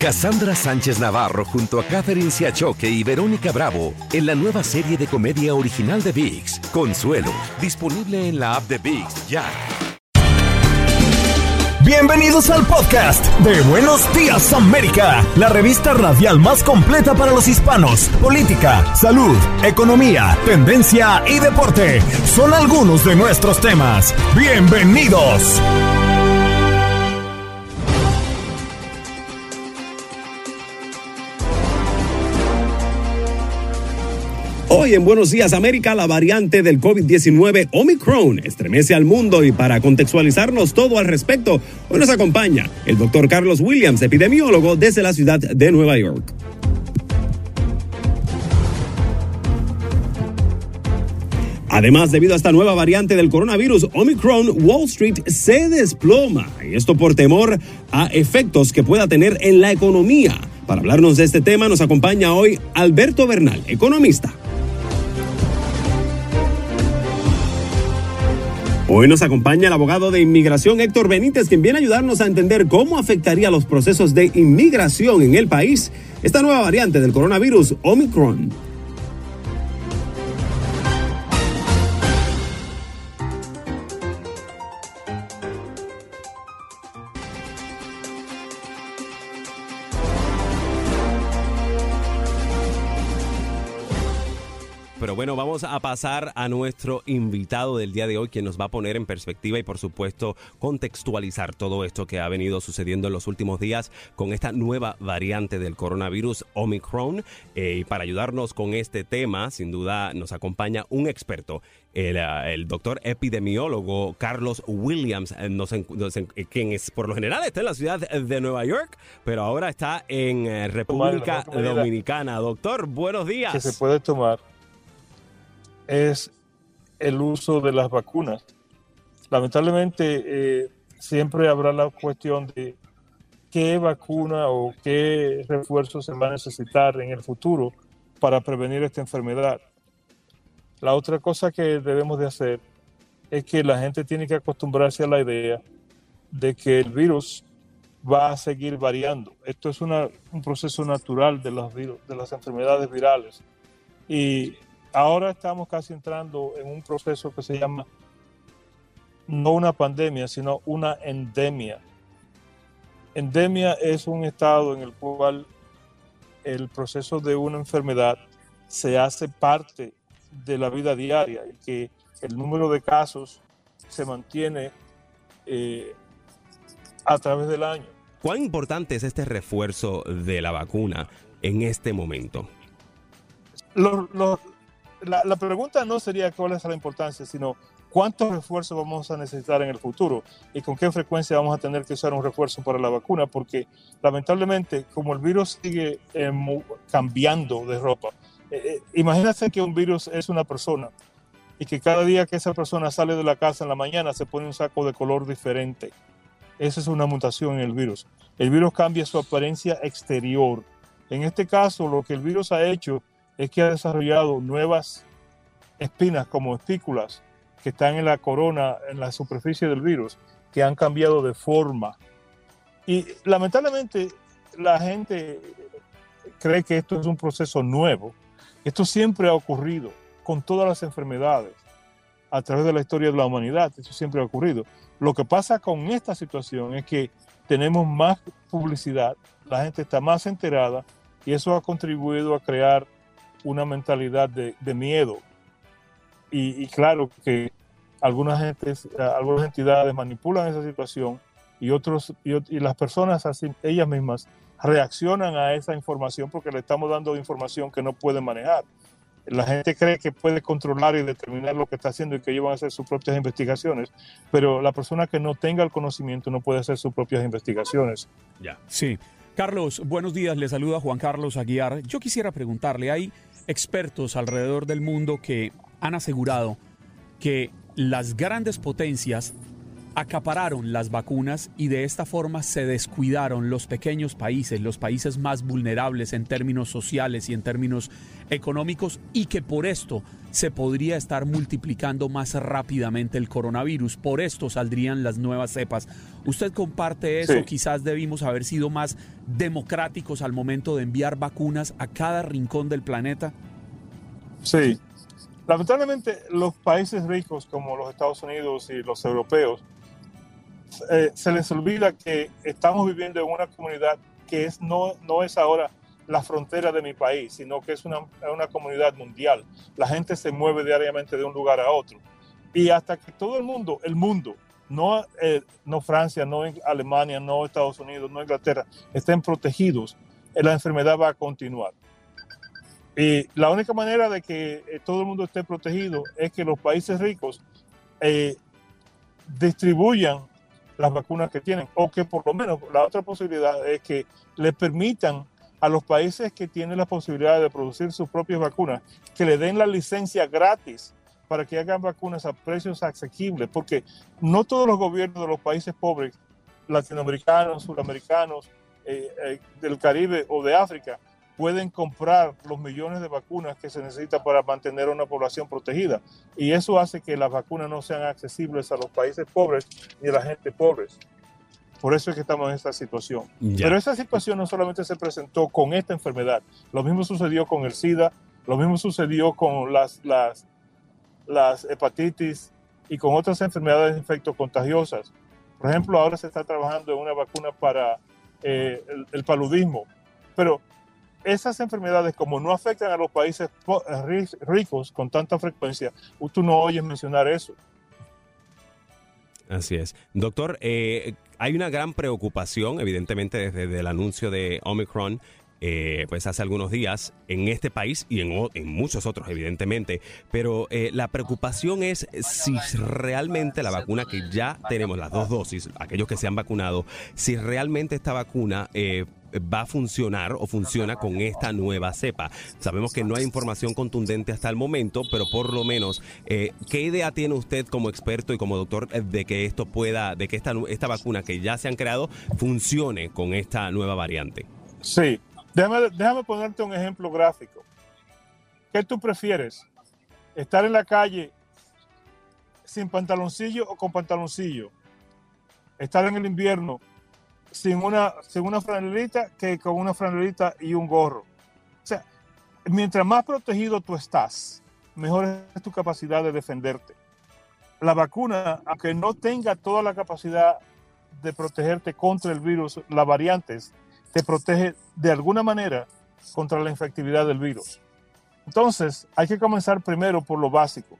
Cassandra Sánchez Navarro junto a Catherine Siachoque y Verónica Bravo en la nueva serie de comedia original de VIX, Consuelo, disponible en la app de VIX ya. Bienvenidos al podcast de Buenos Días América, la revista radial más completa para los hispanos. Política, salud, economía, tendencia y deporte son algunos de nuestros temas. Bienvenidos. Hoy en Buenos Días América, la variante del COVID-19 Omicron estremece al mundo y para contextualizarnos todo al respecto, hoy nos acompaña el doctor Carlos Williams, epidemiólogo desde la ciudad de Nueva York. Además, debido a esta nueva variante del coronavirus Omicron, Wall Street se desploma, y esto por temor a efectos que pueda tener en la economía. Para hablarnos de este tema nos acompaña hoy Alberto Bernal, economista. Hoy nos acompaña el abogado de inmigración Héctor Benítez, quien viene a ayudarnos a entender cómo afectaría los procesos de inmigración en el país esta nueva variante del coronavirus, Omicron. Bueno, vamos a pasar a nuestro invitado del día de hoy, quien nos va a poner en perspectiva y por supuesto contextualizar todo esto que ha venido sucediendo en los últimos días con esta nueva variante del coronavirus Omicron. Eh, y para ayudarnos con este tema, sin duda nos acompaña un experto, el, uh, el doctor epidemiólogo Carlos Williams, eh, nos, nos, quien es por lo general está en la ciudad de Nueva York, pero ahora está en eh, República Dominicana. Doctor, buenos días. Que se puede tomar es el uso de las vacunas. Lamentablemente, eh, siempre habrá la cuestión de qué vacuna o qué refuerzo se va a necesitar en el futuro para prevenir esta enfermedad. La otra cosa que debemos de hacer es que la gente tiene que acostumbrarse a la idea de que el virus va a seguir variando. Esto es una, un proceso natural de, los virus, de las enfermedades virales. Y ahora estamos casi entrando en un proceso que se llama no una pandemia, sino una endemia. Endemia es un estado en el cual el proceso de una enfermedad se hace parte de la vida diaria y que el número de casos se mantiene eh, a través del año. ¿Cuán importante es este refuerzo de la vacuna en este momento? Los, los, la, la, pregunta no sería cuál es la importancia, sino cuántos refuerzos vamos a necesitar en el futuro y con qué frecuencia vamos a tener que usar un refuerzo para la vacuna, porque lamentablemente como el virus sigue eh, cambiando de ropa, eh, eh, imagínate que un virus es una persona y que cada día que esa persona sale de la casa en la mañana se pone un saco de color diferente. Esa es una mutación en el virus. El virus cambia su apariencia exterior. En este caso, lo que el virus ha hecho es que ha desarrollado nuevas espinas como espículas que están en la corona, en la superficie del virus, que han cambiado de forma. Y lamentablemente la gente cree que esto es un proceso nuevo. Esto siempre ha ocurrido con todas las enfermedades a través de la historia de la humanidad. Esto siempre ha ocurrido. Lo que pasa con esta situación es que tenemos más publicidad, la gente está más enterada y eso ha contribuido a crear una mentalidad de, de miedo. Y, y, claro que algunas, gentes, algunas entidades manipulan esa situación y, otros, y, y las personas, así, ellas mismas, reaccionan a esa información porque le estamos dando información que no pueden manejar. La gente cree que puede controlar y determinar lo que está haciendo y que ellos van a hacer sus propias investigaciones, pero la persona que no tenga el conocimiento no puede hacer sus propias investigaciones. Ya. Sí. Carlos, buenos días. Le saluda Juan Carlos Aguiar. Yo quisiera preguntarle, hay expertos alrededor del mundo que han asegurado que las grandes potencias acapararon las vacunas y de esta forma se descuidaron los pequeños países, los países más vulnerables en términos sociales y en términos económicos y que por esto se podría estar multiplicando más rápidamente el coronavirus. Por esto saldrían las nuevas cepas. ¿Usted comparte eso? Quizás debimos haber sido más democráticos al momento de enviar vacunas a cada rincón del planeta. Sí. Lamentablemente los países ricos como los Estados Unidos y los europeos eh, se les olvida que estamos viviendo en una comunidad que es, no, no es ahora la frontera de mi país, sino que es una, una comunidad mundial. La gente se mueve diariamente de un lugar a otro. Y hasta que todo el mundo, el mundo, no, eh, no Francia, no Alemania, no Estados Unidos, no Inglaterra, estén protegidos, eh, la enfermedad va a continuar. Y la única manera de que todo el mundo esté protegido es que los países ricos distribuyan las vacunas que tienen, o que por lo menos la otra posibilidad es que le permitan a los países que tienen la posibilidad de producir sus propias vacunas, que le den la licencia gratis para que hagan vacunas a precios asequibles, porque no todos los gobiernos de los países pobres, latinoamericanos, sudamericanos, eh, eh, del Caribe o de África, pueden comprar los millones de vacunas que se necesitan para mantener una población protegida. Y eso hace que las vacunas no sean accesibles a los países pobres ni a la gente pobre. Por eso es que estamos en esta situación. Pero esa situación no solamente se presentó con esta enfermedad, lo mismo sucedió con el SIDA, lo mismo sucedió con las, las, las hepatitis y con otras enfermedades infectocontagiosas. Por ejemplo, ahora se está trabajando en una vacuna para eh, el, el paludismo. Pero esas enfermedades, como no afectan a los países ricos con tanta frecuencia, tú no oyes mencionar eso. Así es. Doctor, eh, hay una gran preocupación, evidentemente, desde el anuncio de Omicron eh, pues hace algunos días en este país y en, muchos otros, evidentemente. Pero eh, la preocupación es si realmente la vacuna que ya tenemos, las dos dosis, aquellos que se han vacunado, si realmente esta vacuna eh, va a funcionar o funciona con esta nueva cepa. Sabemos que no hay información contundente hasta el momento, pero por lo menos, ¿qué idea tiene usted como experto y como doctor de que esto pueda, de que esta, esta vacuna que ya se han creado funcione con esta nueva variante? Sí, Déjame, ponerte un ejemplo gráfico. ¿Qué tú prefieres? ¿Estar en la calle sin pantaloncillo o con pantaloncillo? ¿Estar en el invierno sin una, sin una franelita que con una franelita y un gorro? O sea, mientras más protegido tú estás, mejor es tu capacidad de defenderte. La vacuna, aunque no tenga toda la capacidad de protegerte contra el virus, las variantes, te protege de alguna manera contra la infectividad del virus. Entonces, hay que comenzar primero por lo básico.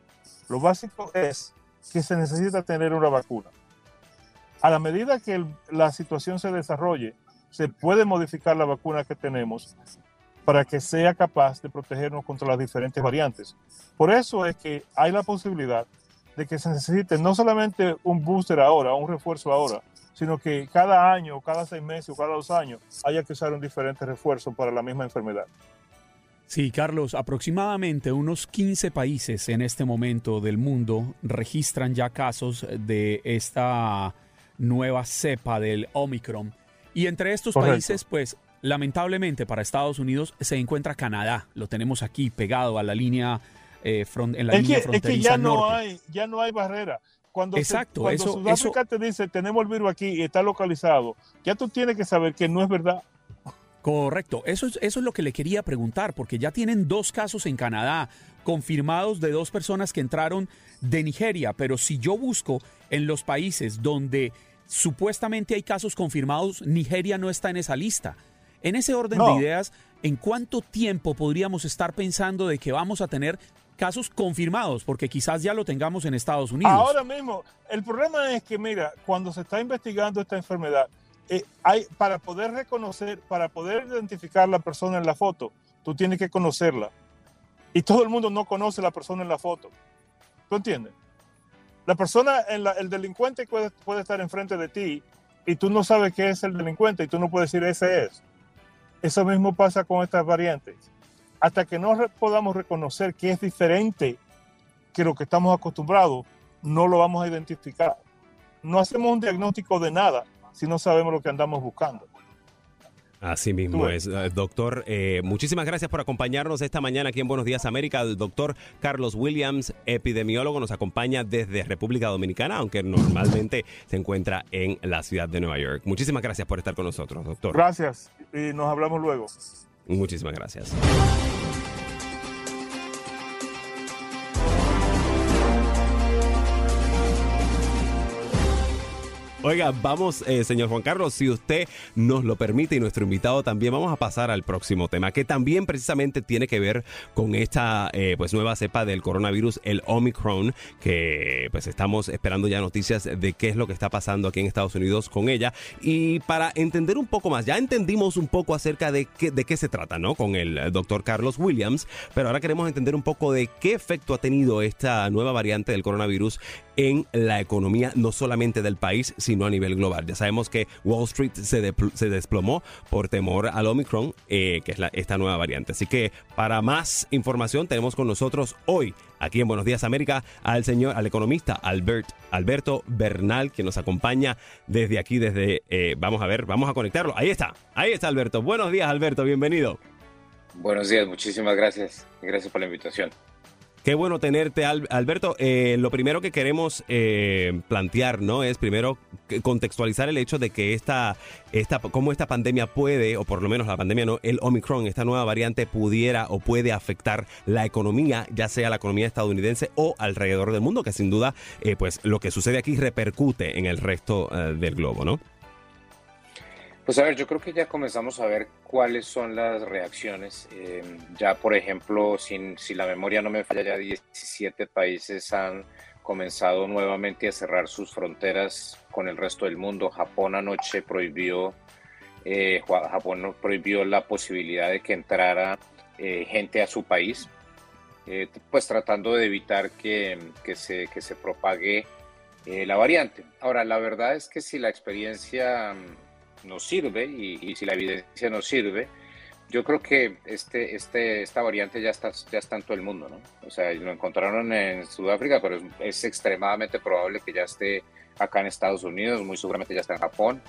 Lo básico es que se necesita tener una vacuna. A la medida que la situación se desarrolle, se puede modificar la vacuna que tenemos para que sea capaz de protegernos contra las diferentes variantes. Por eso es que hay la posibilidad de que se necesite no solamente un booster ahora, un refuerzo ahora, sino que cada año, cada seis meses o cada dos años haya que usar un diferente refuerzo para la misma enfermedad. Sí, Carlos, aproximadamente unos 15 países en este momento del mundo registran ya casos de esta nueva cepa del Omicron. Y entre estos países, pues lamentablemente para Estados Unidos se encuentra Canadá. Lo tenemos aquí pegado a la línea, eh, en la línea fronteriza Es que ya no, hay, ya no hay barrera. Cuando, Exacto, cuando eso, Sudáfrica te dice tenemos el virus aquí y está localizado, ya tú tienes que saber que no es verdad. Correcto, eso es, eso es lo que le quería preguntar, porque ya tienen dos casos en Canadá confirmados de dos personas que entraron de Nigeria, pero si yo busco en los países donde supuestamente hay casos confirmados, Nigeria no está en esa lista. En ese orden de ideas, ¿en cuánto tiempo podríamos estar pensando de que vamos a tener casos confirmados, porque quizás ya lo tengamos en Estados Unidos. Ahora mismo, el problema es que, mira, cuando se está investigando esta enfermedad, eh, hay, para poder reconocer, para poder identificar la persona en la foto, tú tienes que conocerla. Y todo el mundo no conoce la persona en la foto. ¿Tú entiendes? La persona, en la, el delincuente puede estar enfrente de ti y tú no sabes qué es el delincuente y tú no puedes decir ese es. Eso mismo pasa con estas variantes hasta que no podamos reconocer que es diferente que lo que estamos acostumbrados, no lo vamos a identificar. no hacemos un diagnóstico de nada si no sabemos lo que andamos buscando. Así mismo es, eh, doctor. Eh, muchísimas gracias por acompañarnos esta mañana aquí en Buenos Días América. El doctor Carlos Williams, epidemiólogo, nos acompaña desde República Dominicana, aunque normalmente se encuentra en la ciudad de Nueva York. Muchísimas gracias por estar con nosotros, doctor. Gracias y nos hablamos luego. Muchísimas gracias. Oiga, vamos, eh, señor Juan Carlos, si usted nos lo permite y nuestro invitado también, vamos a pasar al próximo tema, que también precisamente tiene que ver con esta eh, pues nueva cepa del coronavirus, el Omicron, que pues estamos esperando ya noticias de qué es lo que está pasando aquí en Estados Unidos con ella. Y para entender un poco más, ya entendimos un poco acerca de qué, de qué se trata, ¿no? Con el doctor Carlos Williams, pero ahora queremos entender un poco de qué efecto ha tenido esta nueva variante del coronavirus en la economía, no solamente del país, sino a nivel global. Ya sabemos que Wall Street se, desplomó por temor al Omicron, eh, que es esta nueva variante. Así que para más información tenemos con nosotros hoy, aquí en Buenos Días América, al señor, al economista Albert, Alberto Bernal, que nos acompaña desde aquí, desde, eh, vamos a ver, vamos a conectarlo. Ahí está, ahí está Alberto. Buenos días Alberto, bienvenido. Buenos días, muchísimas gracias. Gracias por la invitación. Qué bueno tenerte, Alberto. Eh, lo primero que queremos eh, plantear, ¿no? Es primero contextualizar el hecho de que esta, esta, cómo esta pandemia puede, o por lo menos la pandemia no, el Omicron, esta nueva variante pudiera o puede afectar la economía, ya sea la economía estadounidense o alrededor del mundo, que sin duda, eh, pues lo que sucede aquí repercute en el resto del globo, ¿no? Pues a ver, yo creo que ya comenzamos a ver cuáles son las reacciones. Eh, ya, por ejemplo, si la memoria no me falla, ya 17 países han comenzado nuevamente a cerrar sus fronteras con el resto del mundo. Japón anoche prohibió, eh, Japón prohibió la posibilidad de que entrara eh, gente a su país, pues tratando de evitar que, que, se, que se propague la variante. Ahora, la verdad es que si la experiencia nos sirve y, si la evidencia nos sirve, yo creo que este, este, esta variante ya está, ya está en todo el mundo, ¿no? O sea, lo encontraron en Sudáfrica, pero es, extremadamente probable que ya esté acá en Estados Unidos, muy seguramente ya está en Japón.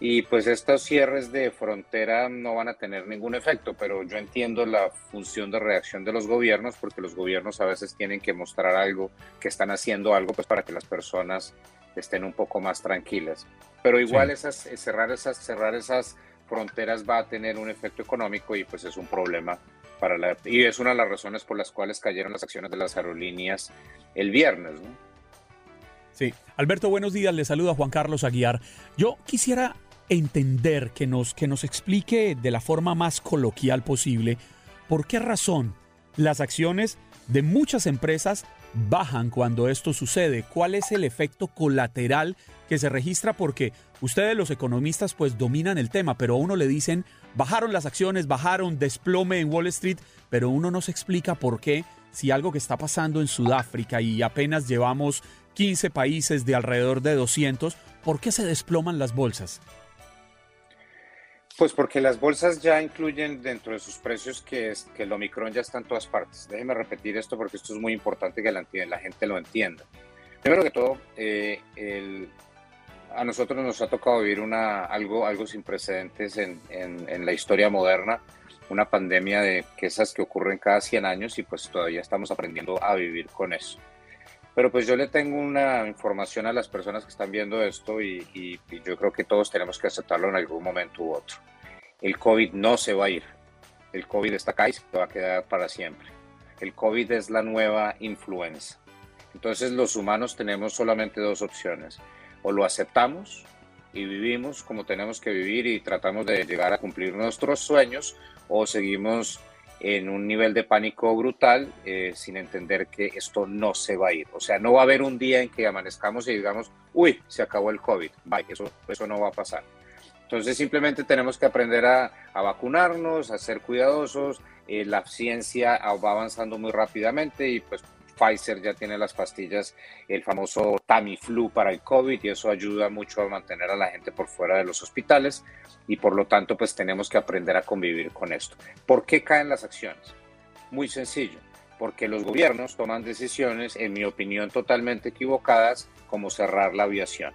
Y pues estos cierres de frontera no van a tener ningún efecto, pero yo entiendo la función de reacción de los gobiernos, porque los gobiernos a veces tienen que mostrar algo, que están haciendo algo, pues para que las personas estén un poco más tranquilas. Pero igual esas, eh, cerrar, esas, cerrar esas fronteras va a tener un efecto económico y pues es un problema para la... Y es una de las razones por las cuales cayeron las acciones de las aerolíneas el viernes, ¿no? Sí. Alberto, buenos días. Le saluda Juan Carlos Aguiar. Yo quisiera entender que nos, que nos explique de la forma más coloquial posible por qué razón las acciones de muchas empresas bajan cuando esto sucede? ¿Cuál es el efecto colateral que se registra? Porque ustedes los economistas pues dominan el tema, pero a uno le dicen, bajaron las acciones, bajaron desplome en Wall Street, pero uno no se explica por qué si algo que está pasando en Sudáfrica y apenas llevamos 15 países de alrededor de 200, ¿por qué se desploman las bolsas? Pues porque las bolsas ya incluyen dentro de sus precios que, es, que el Omicron ya está en todas partes. Déjeme repetir esto porque esto es muy importante que la, gente lo entienda. Primero que todo, eh, a nosotros nos ha tocado vivir una, algo, algo sin precedentes en, en, la historia moderna, una pandemia de que esas que ocurren cada 100 años y pues todavía estamos aprendiendo a vivir con eso. Pero pues yo le tengo una información a las personas que están viendo esto y, y, yo creo que todos tenemos que aceptarlo en algún momento u otro el COVID no se va a ir. El COVID está acá y se va a quedar para siempre. El COVID es la nueva influenza. Entonces los humanos tenemos solamente dos opciones. O lo aceptamos y vivimos como tenemos que vivir y tratamos de llegar a cumplir nuestros sueños o seguimos en un nivel de pánico brutal eh, sin entender que esto no se va a ir. O sea, no va a haber un día en que amanezcamos y digamos, uy, se acabó el COVID. Bye, eso, eso no va a pasar. Entonces simplemente tenemos que aprender a, vacunarnos, a ser cuidadosos. Eh, la ciencia va avanzando muy rápidamente y pues Pfizer ya tiene las pastillas, el famoso Tamiflu para el COVID y eso ayuda mucho a mantener a la gente por fuera de los hospitales y por lo tanto pues tenemos que aprender a convivir con esto. ¿Por qué caen las acciones? Muy sencillo. porque los gobiernos toman decisiones, en mi opinión, totalmente equivocadas, como cerrar la aviación.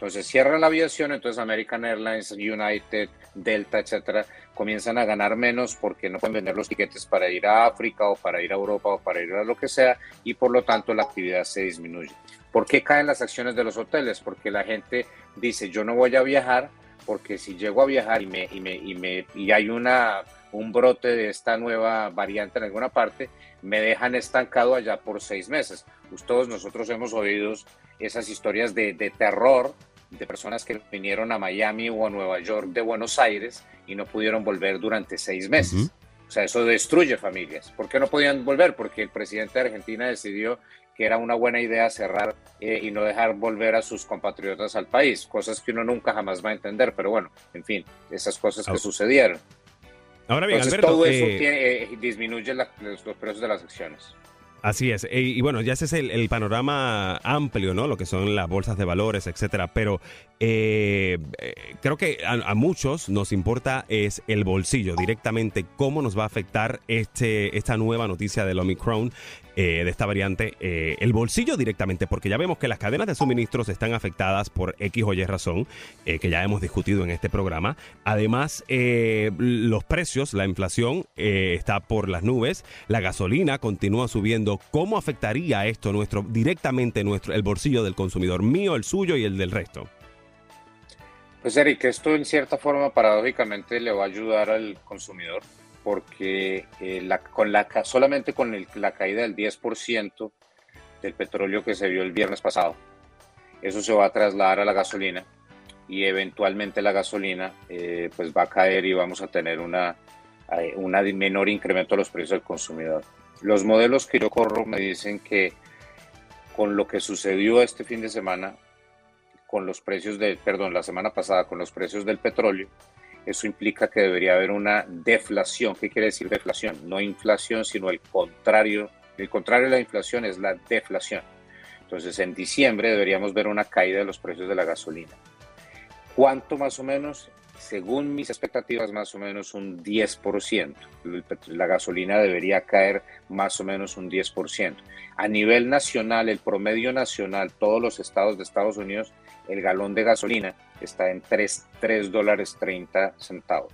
Entonces cierran la aviación, entonces American Airlines, United, Delta, etcétera, comienzan a ganar menos porque no pueden vender los tiquetes para ir a África o para ir a Europa o para ir a lo que sea y por lo tanto la actividad se disminuye. ¿Por qué caen las acciones de los hoteles? Porque la gente dice yo no voy a viajar porque si llego a viajar y me y me y me y hay una un brote de esta nueva variante en alguna parte, me dejan estancado allá por seis meses. Todos nosotros hemos oído esas historias de, de terror de personas que vinieron a Miami o a Nueva York de Buenos Aires y no pudieron volver durante seis meses. O sea, eso destruye familias. ¿Por qué no podían volver? Porque el presidente de Argentina decidió que era una buena idea cerrar eh, y no dejar volver a sus compatriotas al país, cosas que uno nunca jamás va a entender, pero bueno, en fin, esas cosas que sucedieron. Ahora bien, Entonces, todo eso eh, disminuye los, los precios de las acciones. Así es. Y, bueno, ya ese es el, panorama amplio, ¿no? Lo que son las bolsas de valores, etcétera. Pero eh, creo que a, muchos nos importa es el bolsillo directamente, cómo nos va a afectar este, esta nueva noticia del Omicron. Eh, de esta variante eh, el bolsillo directamente, porque ya vemos que las cadenas de suministros están afectadas por X o Y razón, eh, que ya hemos discutido en este programa. Además, los precios, la inflación está por las nubes, la gasolina continúa subiendo. ¿Cómo afectaría esto nuestro directamente nuestro el bolsillo del consumidor mío, el suyo y el del resto? Pues Eric, esto en cierta forma paradójicamente le va a ayudar al consumidor porque eh, la, con la, solamente con la caída del 10% del petróleo que se vio el viernes pasado, eso se va a trasladar a la gasolina y eventualmente la gasolina eh, pues va a caer y vamos a tener una, eh, una menor incremento de los precios del consumidor. Los modelos que yo corro me dicen que con lo que sucedió este fin de semana, con los precios de, perdón, la semana pasada, con los precios del petróleo, eso implica que debería haber una deflación. ¿Qué quiere decir deflación? No inflación, sino el contrario. El contrario de la inflación es la deflación. Entonces, en diciembre deberíamos ver una caída de los precios de la gasolina. ¿Cuánto más o menos? Según mis expectativas, más o menos un 10%. La gasolina debería caer más o menos un 10%. A nivel nacional, el promedio nacional, todos los estados de Estados Unidos, el galón de gasolina está en 3, dólares 30 centavos.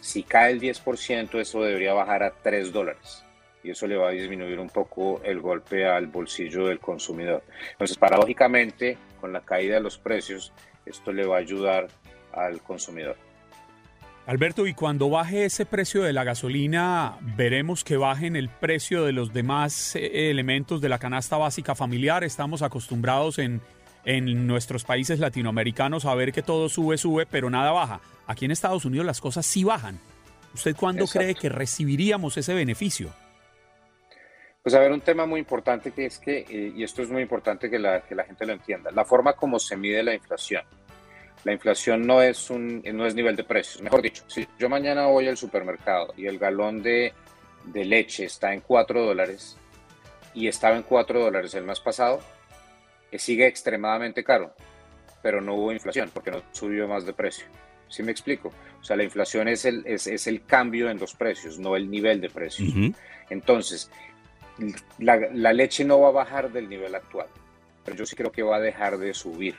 Si cae el 10%, eso debería bajar a 3 dólares y eso le va a disminuir un poco el golpe al bolsillo del consumidor. Entonces, paradójicamente, con la caída de los precios, esto le va a ayudar al consumidor. Alberto, y cuando baje ese precio de la gasolina, veremos que bajen el precio de los demás eh, elementos de la canasta básica familiar. Estamos acostumbrados en en nuestros países latinoamericanos a ver que todo sube, sube, pero nada baja. Aquí en Estados Unidos las cosas sí bajan. ¿Usted cuándo cree que recibiríamos ese beneficio? Pues a ver, un tema muy importante que es que, eh, y esto es muy importante que la, que la gente lo entienda, la forma como se mide la inflación. La inflación no es, un, no es nivel de precios. Mejor dicho, si yo mañana voy al supermercado y el galón de, de leche está en 4 dólares y estaba en 4 dólares el mes pasado, sigue extremadamente caro, pero no hubo inflación porque no subió más de precio. ¿Sí me explico? O sea, la inflación es el, es, el cambio en los precios, no el nivel de precios. Entonces, la, la, leche no va a bajar del nivel actual, pero yo sí creo que va a dejar de subir.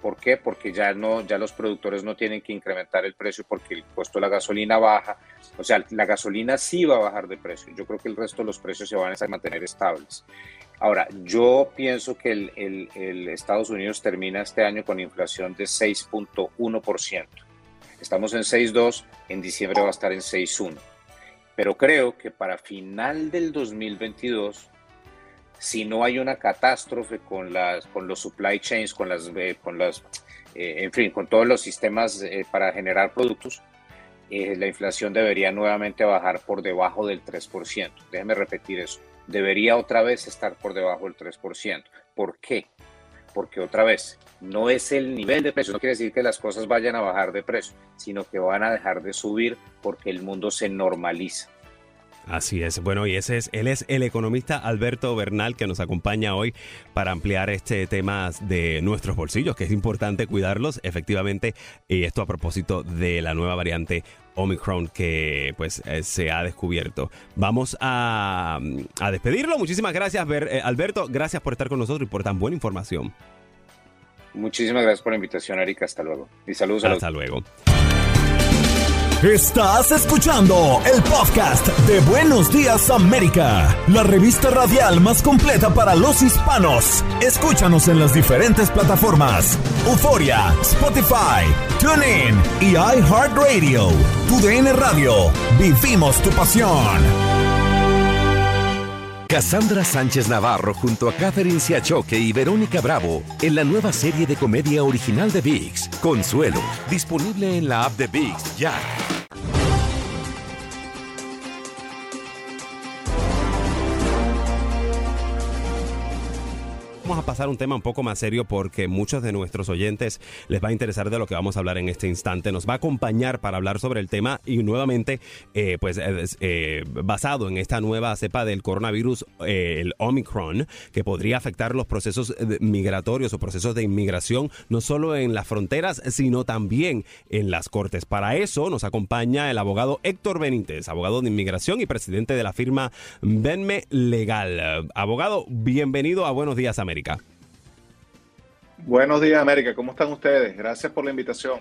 ¿Por qué? Porque ya, no, ya los productores no tienen que incrementar el precio porque el costo de la gasolina baja. O sea, la gasolina sí va a bajar de precio. Yo creo que el resto de los precios se van a mantener estables. Ahora, yo pienso que el, Estados Unidos termina este año con inflación de 6.1%. Estamos en 6.2, en diciembre va a estar en 6.1. Pero creo que para final del 2022, si no hay una catástrofe con, las, con los supply chains, con las, eh, con las eh, en fin, con todos los sistemas eh, para generar productos, la inflación debería nuevamente bajar por debajo del 3%. Déjeme repetir eso debería otra vez estar por debajo del 3%. ¿Por qué? Porque otra vez, no es el nivel de precio, no quiere decir que las cosas vayan a bajar de precio, sino que van a dejar de subir porque el mundo se normaliza. Así es. Bueno, y ese es, él es el economista Alberto Bernal que nos acompaña hoy para ampliar este tema de nuestros bolsillos, que es importante cuidarlos, efectivamente, y esto a propósito de la nueva variante Omicron que pues eh, se ha descubierto. Vamos a, a despedirlo. Muchísimas gracias, eh, Alberto. Gracias por estar con nosotros y por tan buena información. Muchísimas gracias por la invitación, Erika. Hasta luego. Y saludos a Hasta luego. Estás escuchando el podcast de Buenos Días América, la revista radial más completa para los hispanos. Escúchanos en las diferentes plataformas: Euforia, Spotify, TuneIn y iHeartRadio. Tu DN Radio. Vivimos tu pasión. Cassandra Sánchez Navarro junto a Catherine Siachoque y Verónica Bravo en la nueva serie de comedia original de VIX, Consuelo, disponible en la app de VIX ya. Pasar un tema un poco más serio porque muchos de nuestros oyentes les va a interesar de lo que vamos a hablar en este instante. Nos va a acompañar para hablar sobre el tema y nuevamente, eh, pues eh, basado en esta nueva cepa del coronavirus, eh, el Omicron, que podría afectar los procesos migratorios o procesos de inmigración, no solo en las fronteras, sino también en las cortes. Para eso nos acompaña el abogado Héctor Benítez, abogado de inmigración y presidente de la firma Venme Legal. Abogado, bienvenido a Buenos Días, América. Buenos días, América. ¿Cómo están ustedes? Gracias por la invitación.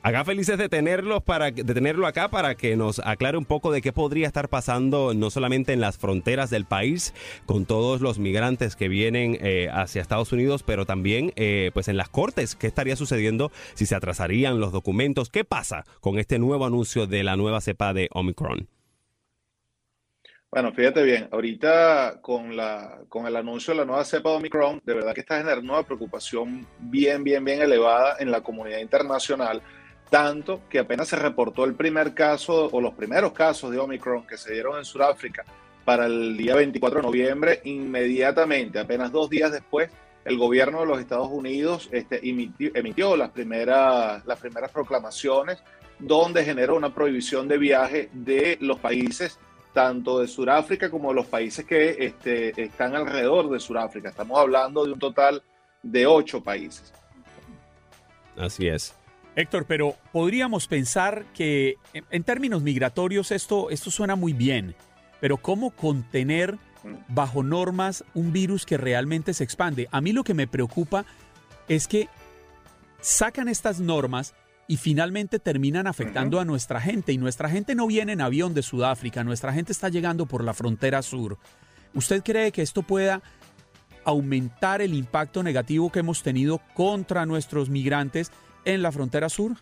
Acá felices de tenerlos para de tenerlo acá para que nos aclare un poco de qué podría estar pasando no solamente en las fronteras del país con todos los migrantes que vienen eh, hacia Estados Unidos, pero también eh, pues en las cortes qué estaría sucediendo si se atrasarían los documentos, qué pasa con este nuevo anuncio de la nueva cepa de Omicron. Bueno, fíjate bien, ahorita con, la, con el anuncio de la nueva cepa de Omicron, de verdad que está generando una preocupación bien, bien, bien elevada en la comunidad internacional, tanto que apenas se reportó el primer caso o los primeros casos de Omicron que se dieron en Sudáfrica para el día 24 de noviembre, inmediatamente, apenas dos días después, el gobierno de los Estados Unidos este, emitió, emitió las, primeras, las primeras proclamaciones donde generó una prohibición de viaje de los países tanto de Sudáfrica como de los países que este, están alrededor de Sudáfrica. Estamos hablando de un total de ocho países. Así es. Héctor, pero podríamos pensar que en términos migratorios esto, esto suena muy bien, pero ¿cómo contener mm. bajo normas un virus que realmente se expande? A mí lo que me preocupa es que sacan estas normas y finalmente terminan afectando a nuestra gente. Y nuestra gente no viene en avión de Sudáfrica, nuestra gente está llegando por la frontera sur. ¿Usted cree que esto pueda aumentar el impacto negativo que hemos tenido contra nuestros migrantes en la frontera sur?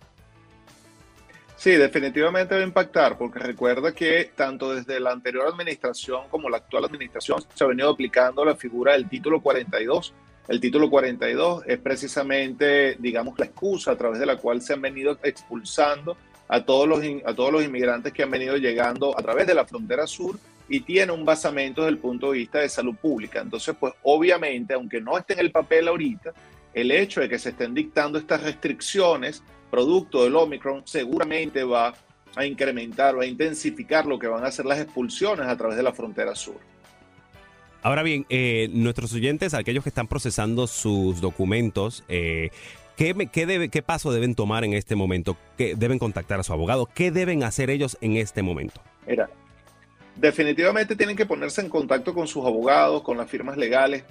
Sí, definitivamente va a impactar, porque recuerda que tanto desde la anterior administración como la actual administración se ha venido aplicando la figura del título 42 el título 42 es precisamente, digamos, la excusa a través de la cual se han venido expulsando a todos los, a todos los inmigrantes que han venido llegando a través de la frontera sur y tiene un basamento desde el punto de vista de salud pública. Entonces, pues obviamente, aunque no esté en el papel ahorita, el hecho de que se estén dictando estas restricciones producto del Omicron seguramente va a incrementar o a intensificar lo que van a ser las expulsiones a través de la frontera sur. Ahora bien, eh, nuestros oyentes, aquellos que están procesando sus documentos, eh, ¿qué, qué, ¿qué paso deben tomar en este momento? ¿Qué deben contactar a su abogado? ¿Qué deben hacer ellos en este momento? Mira, definitivamente tienen que ponerse en contacto con sus abogados, con las firmas legales.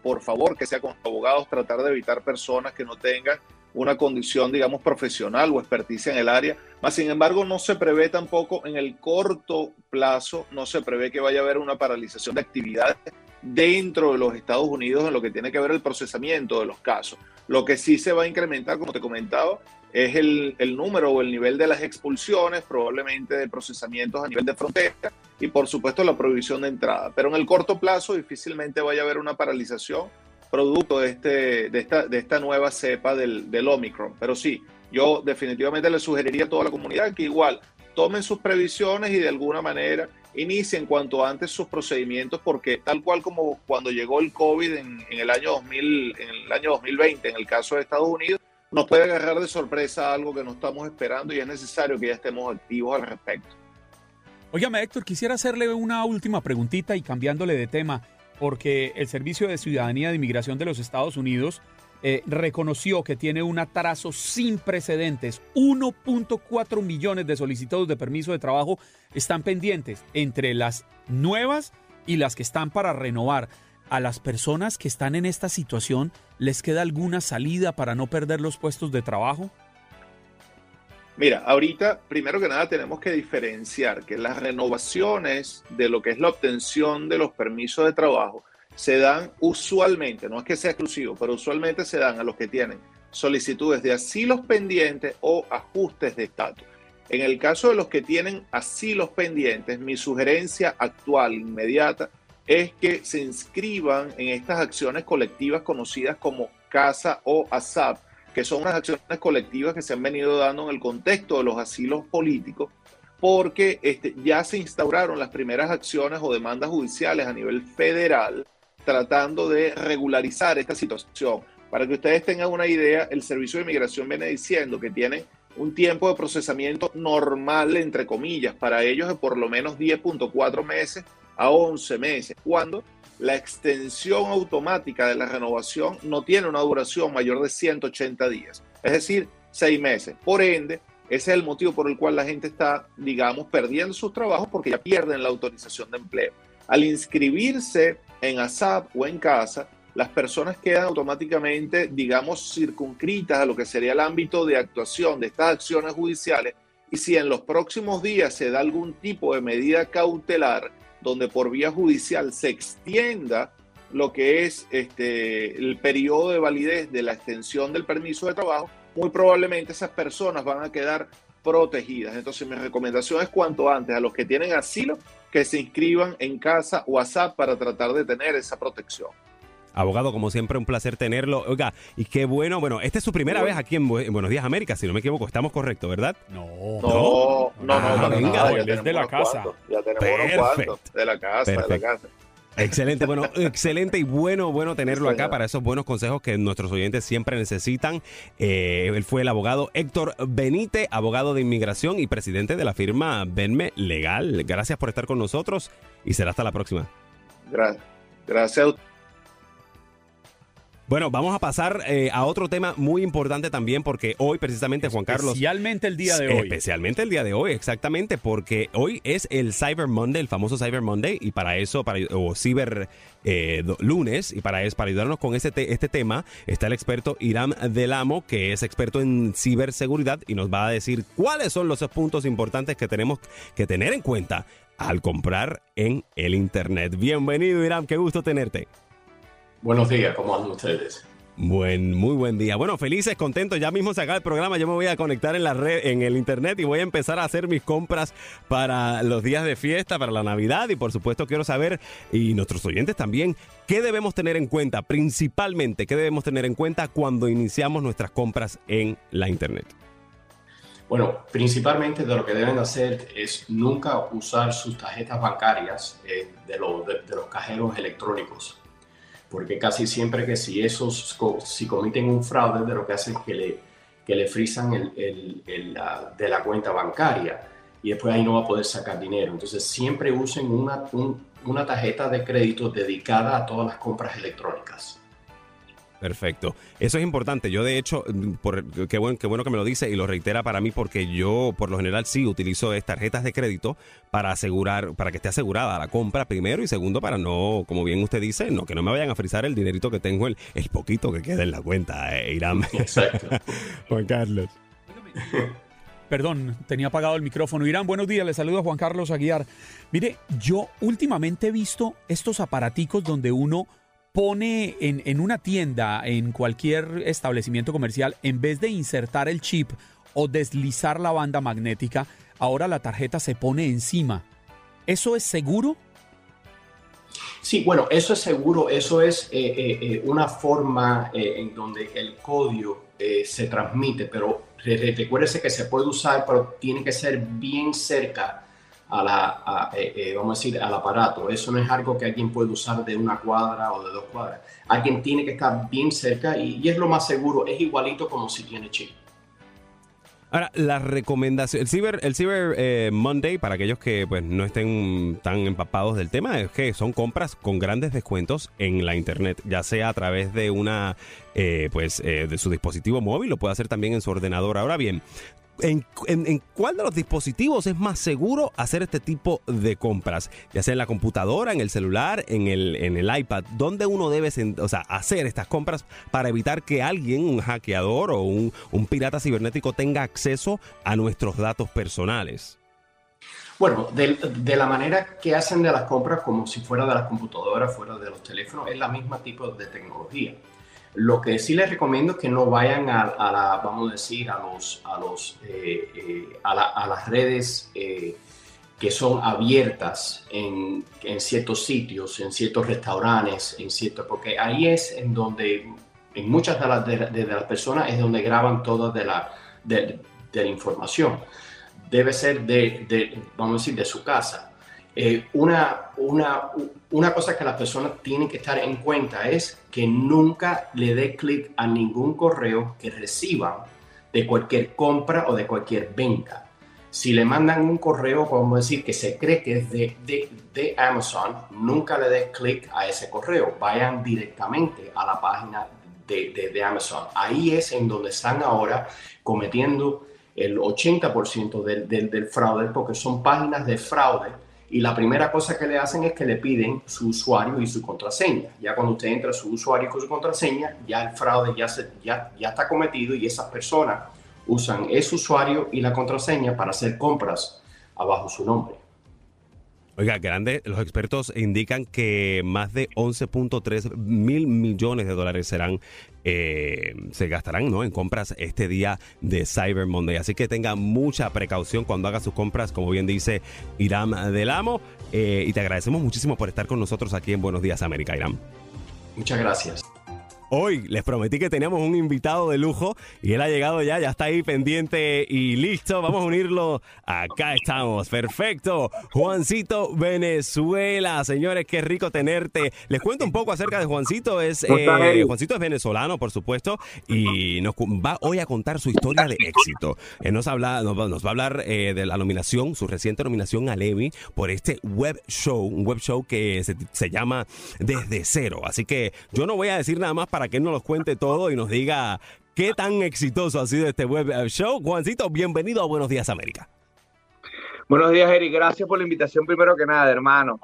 Por favor, que sea con abogados, tratar de evitar personas que no tengan una condición, digamos, profesional o experticia en el área. Más sin embargo, no se prevé tampoco en el corto plazo, no se prevé que vaya a haber una paralización de actividades dentro de los Estados Unidos en lo que tiene que ver el procesamiento de los casos. Lo que sí se va a incrementar, como te comentaba, es el, el, número o el nivel de las expulsiones, probablemente de procesamientos a nivel de frontera y por supuesto la prohibición de entrada. Pero en el corto plazo difícilmente vaya a haber una paralización producto de, este, de, esta, de esta nueva cepa del, del Omicron. Pero sí, yo definitivamente le sugeriría a toda la comunidad que igual tomen sus previsiones y de alguna manera inicien cuanto antes sus procedimientos porque tal cual como cuando llegó el COVID en, el año 2000, en el año 2020, en el caso de Estados Unidos, nos puede agarrar de sorpresa algo que no estamos esperando y es necesario que ya estemos activos al respecto. Óigame, Héctor, quisiera hacerle una última preguntita y cambiándole de tema, porque el Servicio de Ciudadanía de Inmigración de los Estados Unidos eh, reconoció que tiene un atraso sin precedentes. 1.4 millones de solicitudes de permiso de trabajo están pendientes entre las nuevas y las que están para renovar. ¿A las personas que están en esta situación les queda alguna salida para no perder los puestos de trabajo? Mira, ahorita, primero que nada, tenemos que diferenciar que las renovaciones de lo que es la obtención de los permisos de trabajo se dan usualmente, no es que sea exclusivo, pero usualmente se dan a los que tienen solicitudes de asilos pendientes o ajustes de estatus. En el caso de los que tienen asilos pendientes, mi sugerencia actual, inmediata, es que se inscriban en estas acciones colectivas conocidas como CASA o ASAP, que son unas acciones colectivas que se han venido dando en el contexto de los asilos políticos, porque este, ya se instauraron las primeras acciones o demandas judiciales a nivel federal tratando de regularizar esta situación. Para que ustedes tengan una idea, el Servicio de Inmigración viene diciendo que tiene un tiempo de procesamiento normal, entre comillas, para ellos de por lo menos 10.4 meses a 11 meses, cuando la extensión automática de la renovación no tiene una duración mayor de 180 días, es decir, 6 meses. Por ende, ese es el motivo por el cual la gente está, digamos, perdiendo sus trabajos porque ya pierden la autorización de empleo. Al inscribirse en ASAP o en casa, las personas quedan automáticamente, digamos, circunscritas a lo que sería el ámbito de actuación de estas acciones judiciales. Y si en los próximos días se da algún tipo de medida cautelar donde por vía judicial se extienda lo que es este, el periodo de validez de la extensión del permiso de trabajo, muy probablemente esas personas van a quedar protegidas. Entonces mi recomendación es cuanto antes a los que tienen asilo que se inscriban en casa WhatsApp para tratar de tener esa protección. Abogado, como siempre, un placer tenerlo. Oiga, y qué bueno, bueno, esta es su primera vez aquí en, Buenos Días América, si no me equivoco, estamos correctos, ¿verdad? No, no, no, no, ah, venga, de la casa. ya tenemos de la casa, de la casa. Excelente, bueno, excelente y bueno, bueno tenerlo acá para esos buenos consejos que nuestros oyentes siempre necesitan. Eh, él fue el abogado Héctor Benítez, abogado de inmigración y presidente de la firma Venme Legal. Gracias por estar con nosotros y será hasta la próxima. Gracias. Gracias bueno, vamos a pasar eh, a otro tema muy importante también porque hoy precisamente Juan Carlos... Especialmente el día de hoy. Especialmente el día de hoy, exactamente, porque hoy es el Cyber Monday, el famoso Cyber Monday, y para eso, para, o Cyber eh, Lunes, y para, eso, para ayudarnos con este, este tema, está el experto Iram Delamo, que es experto en ciberseguridad y nos va a decir cuáles son los puntos importantes que tenemos que tener en cuenta al comprar en el Internet. Bienvenido, Iram, qué gusto tenerte. Buenos días, ¿cómo andan ustedes? Buen, muy buen día. Bueno, felices, contentos. Ya mismo se acaba el programa. Yo me voy a conectar en la red, en el internet y voy a empezar a hacer mis compras para los días de fiesta, para la Navidad. Y por supuesto quiero saber, y nuestros oyentes también, qué debemos tener en cuenta, principalmente, qué debemos tener en cuenta cuando iniciamos nuestras compras en la internet. Bueno, principalmente de lo que deben hacer es nunca usar sus tarjetas bancarias eh, de, de los cajeros electrónicos porque casi siempre que si esos, si cometen un fraude, de lo que hacen es que le, que le frisan el, el, de la cuenta bancaria y después ahí no va a poder sacar dinero. Entonces siempre usen una, una tarjeta de crédito dedicada a todas las compras electrónicas. Perfecto. Eso es importante. Yo, de hecho, mm, por, qué, bueno, qué bueno que me lo dice y lo reitera para mí porque yo, por lo general, sí utilizo tarjetas de crédito para asegurar, para que esté asegurada la compra primero y segundo para no, como bien usted dice, no que no me vayan a frizar el dinerito que tengo, el, el poquito que queda en la cuenta, eh, Irán. Exacto. Juan Carlos. Perdón, tenía apagado el micrófono. Irán, buenos días, le saludo a Juan Carlos Aguiar. Mire, yo últimamente he visto estos aparaticos donde uno pone en, una tienda, en cualquier establecimiento comercial, en vez de insertar el chip o deslizar la banda magnética, ahora la tarjeta se pone encima. ¿Eso es seguro? Sí, bueno, eso es seguro, eso es eh, eh, eh, una forma en donde el código se transmite, pero recuérdese que se puede usar, pero tiene que ser bien cerca a la, eh, eh, vamos a decir, al aparato. Eso no es algo que alguien puede usar de una cuadra o de dos cuadras. Alguien tiene que estar bien cerca y, es lo más seguro. Es igualito como si tiene chip. Ahora, la recomendación, el Cyber, el Cyber eh, Monday, para aquellos que pues no estén tan empapados del tema, es que son compras con grandes descuentos en la internet, ya sea a través de una, pues, eh, de su dispositivo móvil, lo puede hacer también en su ordenador. Ahora bien, ¿En, en, cuál de los dispositivos es más seguro hacer este tipo de compras? Ya sea en la computadora, en el celular, en el, en el iPad. ¿Dónde uno debe o sea, hacer estas compras para evitar que alguien, un hackeador o un, un pirata cibernético tenga acceso a nuestros datos personales? Bueno, de, de, la manera que hacen de las compras, como si fuera de las computadoras, fuera de los teléfonos, es la misma tipo de tecnología. Lo que sí les recomiendo es que no vayan a, vamos a decir, a, los, a, los, eh, eh, a, las redes eh, que son abiertas en, en, ciertos sitios, en ciertos restaurantes, en ciertos, porque ahí es en donde, en muchas de las, de, las personas es donde graban toda de la, de, la información. Debe ser de, vamos a decir, de su casa. Una, una, una cosa que las personas tienen que estar en cuenta es que nunca le dé clic a ningún correo que reciban de cualquier compra o de cualquier venta. Si le mandan un correo, podemos decir que se cree que es de, de, Amazon, nunca le dé clic a ese correo. Vayan directamente a la página de, de Amazon. Ahí es en donde están ahora cometiendo el 80% del, del, del fraude, porque son páginas de fraude y la primera cosa que le hacen es que le piden su usuario y su contraseña. Ya cuando usted entra su usuario y su contraseña, ya el fraude ya, se, ya, ya está cometido y esas personas usan ese usuario y la contraseña para hacer compras abajo su nombre. Oiga, grande, los expertos indican que más de 11.3 mil millones de dólares serán eh, se gastarán ¿no? en compras este día de Cyber Monday. Así que tenga mucha precaución cuando haga sus compras, como bien dice Iram del Amo. Eh, y te agradecemos muchísimo por estar con nosotros aquí en Buenos Días América, Iram. Muchas gracias. Hoy les prometí que teníamos un invitado de lujo y él ha llegado ya, ya está ahí pendiente y listo. Vamos a unirlo. Acá estamos. Perfecto. Juancito Venezuela. Señores, qué rico tenerte. Les cuento un poco acerca de Juancito. Es, eh, Juancito es venezolano, por supuesto, y nos va hoy a contar su historia de éxito. Él nos, habla, nos, va a hablar eh, de la nominación, su reciente nominación a Emmy por este web show, un web show que se, se llama Desde Cero. Así que yo no voy a decir nada más para que él nos lo cuente todo y nos diga qué tan exitoso ha sido este web show. Juancito, bienvenido a Buenos Días América. Buenos días, Eric. Gracias por la invitación primero que nada, hermano.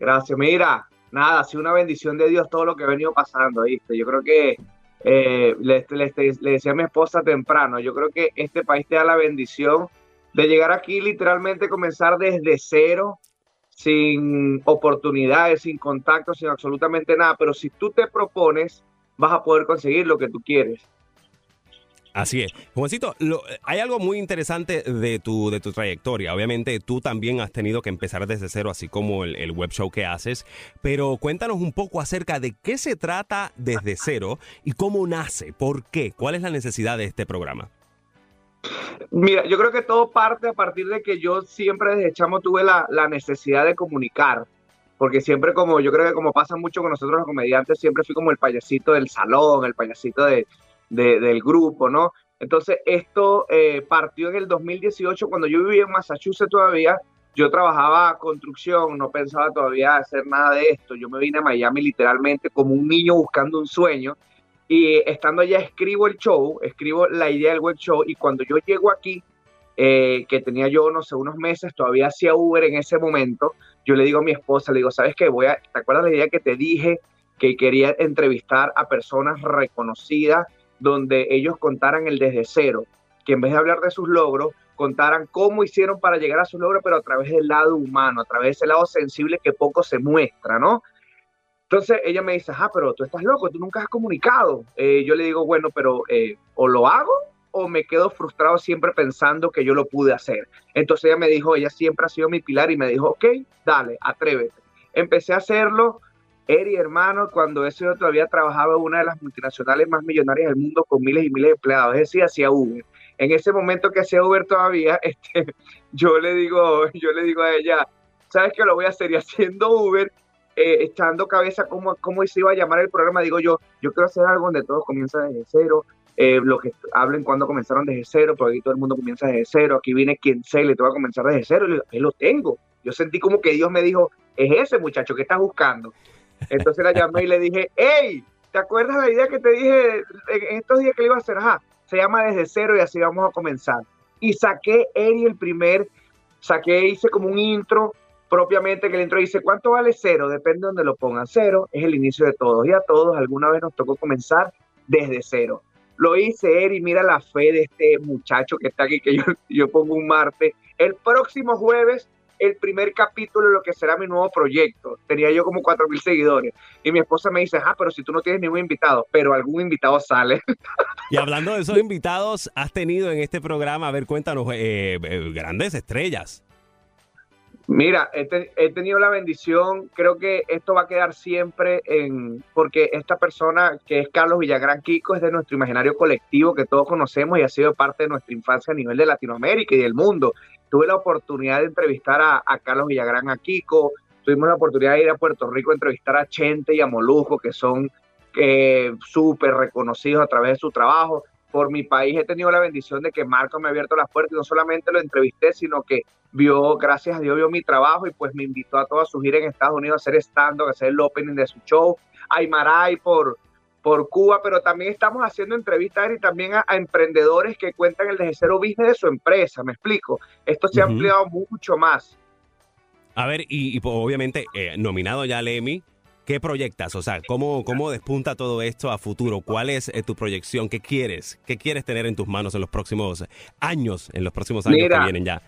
Gracias. Mira, nada, ha sido una bendición de Dios todo lo que ha venido pasando, ¿viste? Yo creo que eh, le, le, decía a mi esposa temprano, yo creo que este país te da la bendición de llegar aquí literalmente comenzar desde cero, sin oportunidades, sin contactos, sin absolutamente nada. Pero si tú te propones vas a poder conseguir lo que tú quieres. Así es. Juancito, hay algo muy interesante de tu, de tu trayectoria. Obviamente tú también has tenido que empezar desde cero, así como el, web show que haces, pero cuéntanos un poco acerca de qué se trata desde cero y cómo nace, por qué, cuál es la necesidad de este programa. Mira, yo creo que todo parte a partir de que yo siempre desde chamo tuve la, la necesidad de comunicar porque siempre como, yo creo que como pasa mucho con nosotros los comediantes, siempre fui como el payasito del salón, el payasito de, del grupo, ¿no? Entonces esto eh, partió en el 2018, cuando yo vivía en Massachusetts todavía, yo trabajaba construcción, no pensaba todavía hacer nada de esto, yo me vine a Miami literalmente como un niño buscando un sueño, y estando allá escribo el show, escribo la idea del web show, y cuando yo llego aquí, eh, que tenía yo, no sé, unos meses, todavía hacía Uber en ese momento, yo le digo a mi esposa, le digo, ¿sabes qué? Voy a, ¿te acuerdas la idea que te dije que quería entrevistar a personas reconocidas donde ellos contaran el desde cero, que en vez de hablar de sus logros, contaran cómo hicieron para llegar a sus logros, pero a través del lado humano, a través de ese lado sensible que poco se muestra, ¿no? Entonces ella me dice, ah, pero tú estás loco, tú nunca has comunicado. Eh, yo le digo, bueno, pero eh, o lo hago o me quedo frustrado siempre pensando que yo lo pude hacer. Entonces ella me dijo, ella siempre ha sido mi pilar y me dijo, ok, dale, atrévete. Empecé a hacerlo, Eri, hermano, cuando eso yo todavía trabajaba en una de las multinacionales más millonarias del mundo con miles y miles de empleados, es decir, hacía Uber. En ese momento que hacía Uber todavía, este, yo le digo, yo le digo a ella, ¿sabes qué lo voy a hacer? Y haciendo Uber, eh, echando cabeza cómo, cómo se iba a llamar el programa, digo yo, yo quiero hacer algo donde todo comienza desde cero, eh, lo que hablen cuando comenzaron desde cero, pero aquí todo el mundo comienza desde cero, aquí viene quien se le te va a comenzar desde cero, y lo tengo. Yo sentí como que Dios me dijo, es ese muchacho que estás buscando. Entonces la llamé y le dije, hey, ¿te acuerdas la idea que te dije en estos días que le iba a hacer? Ajá, se llama desde cero y así vamos a comenzar. Y saqué Eri el primer, saqué, hice como un intro propiamente que el intro dice, ¿cuánto vale cero? Depende de donde lo pongan. Cero es el inicio de todos y a todos alguna vez nos tocó comenzar desde cero. Lo hice, Eri, mira la fe de este muchacho que está aquí, que yo, pongo un martes. El próximo jueves el primer capítulo de lo que será mi nuevo proyecto. Tenía yo como cuatro mil seguidores. Y mi esposa me dice, ah, pero si tú no tienes ningún invitado, pero algún invitado sale. Y hablando de esos invitados, has tenido en este programa, a ver, cuéntanos, eh, eh, grandes estrellas. Mira, he, tenido la bendición, creo que esto va a quedar siempre en, porque esta persona que es Carlos Villagrán Kiko es de nuestro imaginario colectivo que todos conocemos y ha sido parte de nuestra infancia a nivel de Latinoamérica y del mundo. Tuve la oportunidad de entrevistar a, Carlos Villagrán a Kiko, tuvimos la oportunidad de ir a Puerto Rico a entrevistar a Chente y a Molujo, que son eh, súper reconocidos a través de su trabajo por mi país he tenido la bendición de que Marco me ha abierto las puertas y no solamente lo entrevisté, sino que vio, gracias a Dios, vio mi trabajo y pues me invitó a toda su gira en Estados Unidos a hacer stand-up, a hacer el opening de su show, a Imaray por, por Cuba, pero también estamos haciendo entrevistas y también a, emprendedores que cuentan el desde cero business de su empresa, me explico. Esto se ha ampliado mucho más. A ver, y, pues, obviamente eh, nominado ya al Emmy, ¿Qué proyectas? O sea, ¿cómo, ¿cómo despunta todo esto a futuro? ¿Cuál es eh, tu proyección? ¿Qué quieres? ¿Qué quieres tener en tus manos en los próximos años, en los próximos años que vienen ya?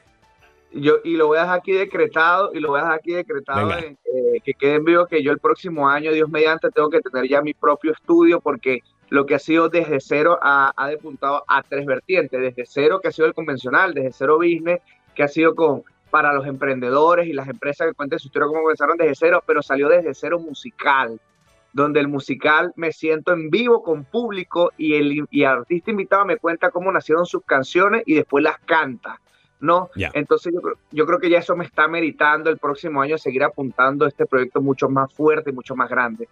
Yo, y lo voy a dejar aquí decretado, y lo voy a dejar aquí decretado, eh, que quede en vivo que yo el próximo año, Dios mediante, tengo que tener ya mi propio estudio, porque lo que ha sido desde cero ha, ha depuntado a tres vertientes. Desde cero, que ha sido el convencional, desde cero business, que ha sido con para los emprendedores y las empresas que cuenten su historia, cómo comenzaron desde cero, pero salió desde cero musical, donde el musical me siento en vivo con público y el y artista invitado me cuenta cómo nacieron sus canciones y después las canta. ¿no? Entonces yo, yo creo que ya eso me está meritando el próximo año seguir apuntando este proyecto mucho más fuerte y mucho más grande.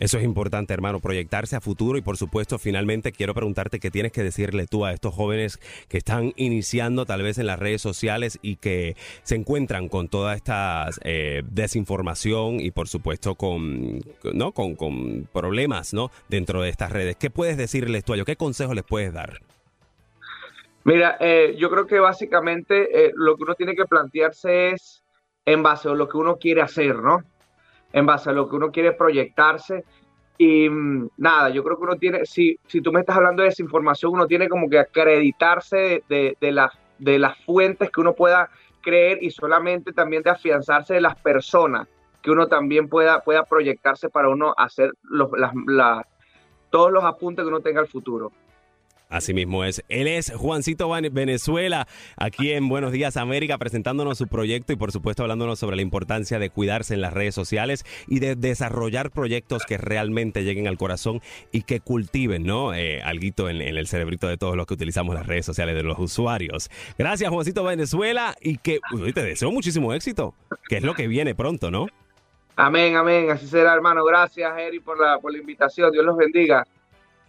Eso es importante, hermano, proyectarse a futuro y por supuesto, finalmente quiero preguntarte qué tienes que decirle tú a estos jóvenes que están iniciando tal vez en las redes sociales y que se encuentran con toda esta eh, desinformación y por supuesto con, ¿no? Con, con, problemas ¿no? dentro de estas redes. ¿Qué puedes decirles tú a? ¿Qué consejos les puedes dar? Mira, eh, yo creo que básicamente eh, lo que uno tiene que plantearse es en base a lo que uno quiere hacer, ¿no? En base a lo que uno quiere proyectarse. Y mm, nada, yo creo que uno tiene, si, si tú me estás hablando de desinformación, uno tiene como que acreditarse de, de, las, de las fuentes que uno pueda creer y solamente también de afianzarse de las personas que uno también pueda, pueda proyectarse para uno hacer los, todos los apuntes que uno tenga al futuro. Así mismo es. Él es Juancito Venezuela, aquí en Buenos Días América, presentándonos su proyecto y por supuesto hablándonos sobre la importancia de cuidarse en las redes sociales y de desarrollar proyectos que realmente lleguen al corazón y que cultiven, ¿no? Eh, alguito en, el cerebrito de todos los que utilizamos las redes sociales de los usuarios. Gracias, Juancito Venezuela, y que te deseo muchísimo éxito, que es lo que viene pronto, ¿no? Amén, amén. Así será, hermano. Gracias, Eri, por la, por la invitación. Dios los bendiga.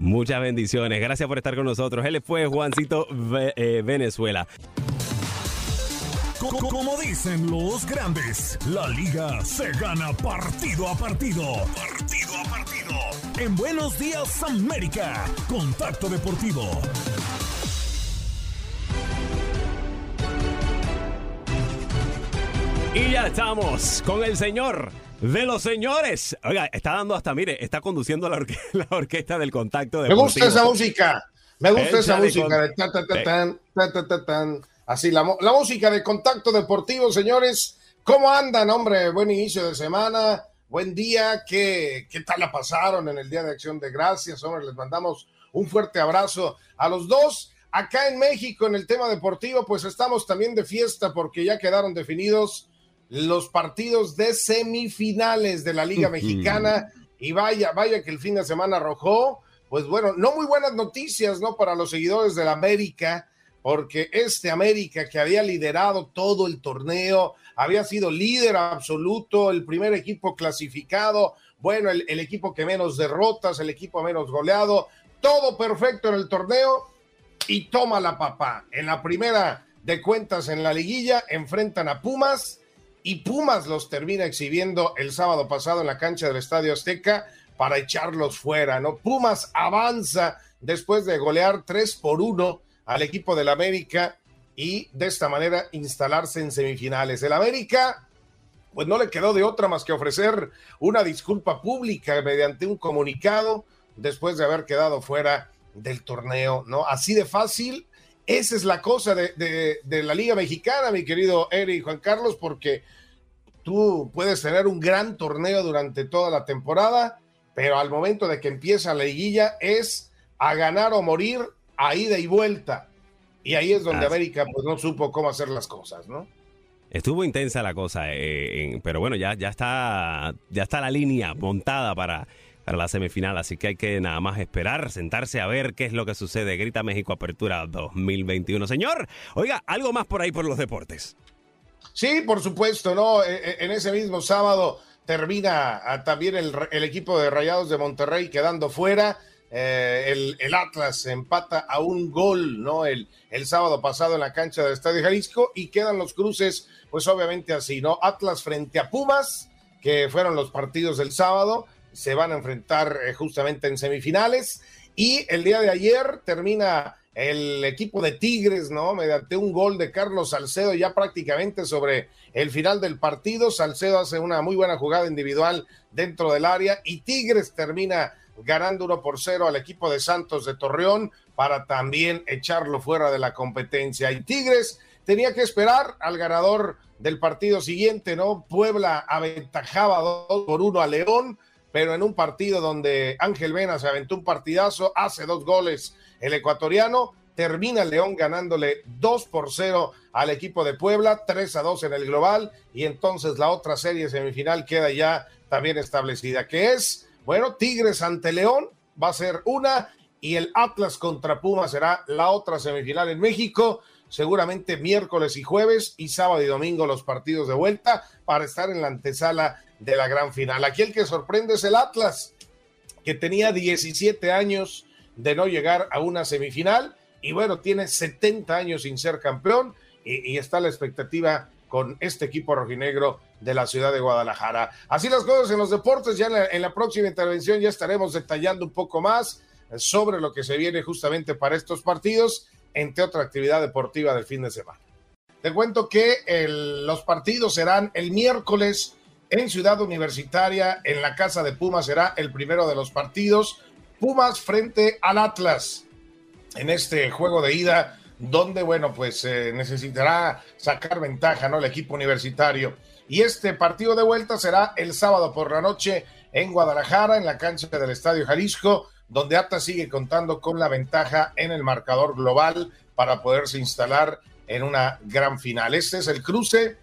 Muchas bendiciones. Gracias por estar con nosotros. Él fue Juancito eh, Venezuela. Como dicen los grandes, la liga se gana partido a partido. Partido a partido. En Buenos Días América, Contacto Deportivo. Y ya estamos con el señor de los señores. Oiga, está dando hasta, mire, está conduciendo la, orquesta del contacto. Me gusta esa música. Me gusta esa música. Así, la, la música de contacto deportivo, señores. ¿Cómo andan, hombre? Buen inicio de semana. Buen día. ¿Qué, qué tal la pasaron en el Día de Acción de Gracias? Hombre, les mandamos un fuerte abrazo a los dos. Acá en México, en el tema deportivo, pues estamos también de fiesta porque ya quedaron definidos los partidos de semifinales de la Liga Mexicana y vaya, vaya que el fin de semana arrojó, pues bueno, no muy buenas noticias, ¿no? Para los seguidores del América, porque este América que había liderado todo el torneo, había sido líder absoluto, el primer equipo clasificado, bueno, el, el equipo que menos derrotas, el equipo menos goleado, todo perfecto en el torneo y toma la papá. En la primera de cuentas en la liguilla enfrentan a Pumas y Pumas los termina exhibiendo el sábado pasado en la cancha del Estadio Azteca para echarlos fuera, ¿no? Pumas avanza después de golear 3 por 1 al equipo del América y de esta manera instalarse en semifinales. El América, pues no le quedó de otra más que ofrecer una disculpa pública mediante un comunicado después de haber quedado fuera del torneo, ¿no? Así de fácil. Esa es la cosa de, de la Liga Mexicana, mi querido Eri y Juan Carlos, porque tú puedes tener un gran torneo durante toda la temporada, pero al momento de que empieza la liguilla es a ganar o morir a ida y vuelta. Y ahí es donde América pues no supo cómo hacer las cosas, ¿no? Estuvo intensa la cosa, eh, pero bueno, ya, ya está ya está la línea montada para, para la semifinal, así que hay que nada más esperar, sentarse a ver qué es lo que sucede. Grita México Apertura 2021. Señor, oiga, algo más por ahí por los deportes. Sí, por supuesto, ¿no? E, e, en ese mismo sábado termina ah, también el, el equipo de Rayados de Monterrey quedando fuera. Eh, el, Atlas empata a un gol, ¿no? El, el sábado pasado en la cancha del Estadio Jalisco y quedan los cruces, pues obviamente así, ¿no? Atlas frente a Pumas, que fueron los partidos del sábado, se van a enfrentar eh, justamente en semifinales y el día de ayer termina el equipo de Tigres, ¿no? Mediante un gol de Carlos Salcedo ya prácticamente sobre el final del partido. Salcedo hace una muy buena jugada individual dentro del área y Tigres termina ganando uno por cero al equipo de Santos de Torreón para también echarlo fuera de la competencia. Y Tigres tenía que esperar al ganador del partido siguiente, ¿no? Puebla aventajaba dos por uno a León, pero en un partido donde Ángel Vena se aventó un partidazo, hace dos goles el ecuatoriano, termina León ganándole dos por cero al equipo de Puebla, tres a dos en el global, y entonces la otra serie semifinal queda ya también establecida, que es bueno, Tigres ante León va a ser una y el Atlas contra Puma será la otra semifinal en México. Seguramente miércoles y jueves y sábado y domingo los partidos de vuelta para estar en la antesala de la gran final. Aquí el que sorprende es el Atlas, que tenía 17 años de no llegar a una semifinal y bueno, tiene 70 años sin ser campeón y, y está la expectativa con este equipo rojinegro de la ciudad de Guadalajara. Así las cosas en los deportes, ya en la, próxima intervención ya estaremos detallando un poco más sobre lo que se viene justamente para estos partidos, entre otra actividad deportiva del fin de semana. Te cuento que los partidos serán el miércoles en Ciudad Universitaria, en la casa de Pumas será el primero de los partidos. Pumas frente al Atlas en este juego de ida donde, bueno, pues eh, necesitará sacar ventaja, ¿no? El equipo universitario. Y este partido de vuelta será el sábado por la noche en Guadalajara, en la cancha del Estadio Jalisco, donde Atlas sigue contando con la ventaja en el marcador global para poderse instalar en una gran final. Este es el cruce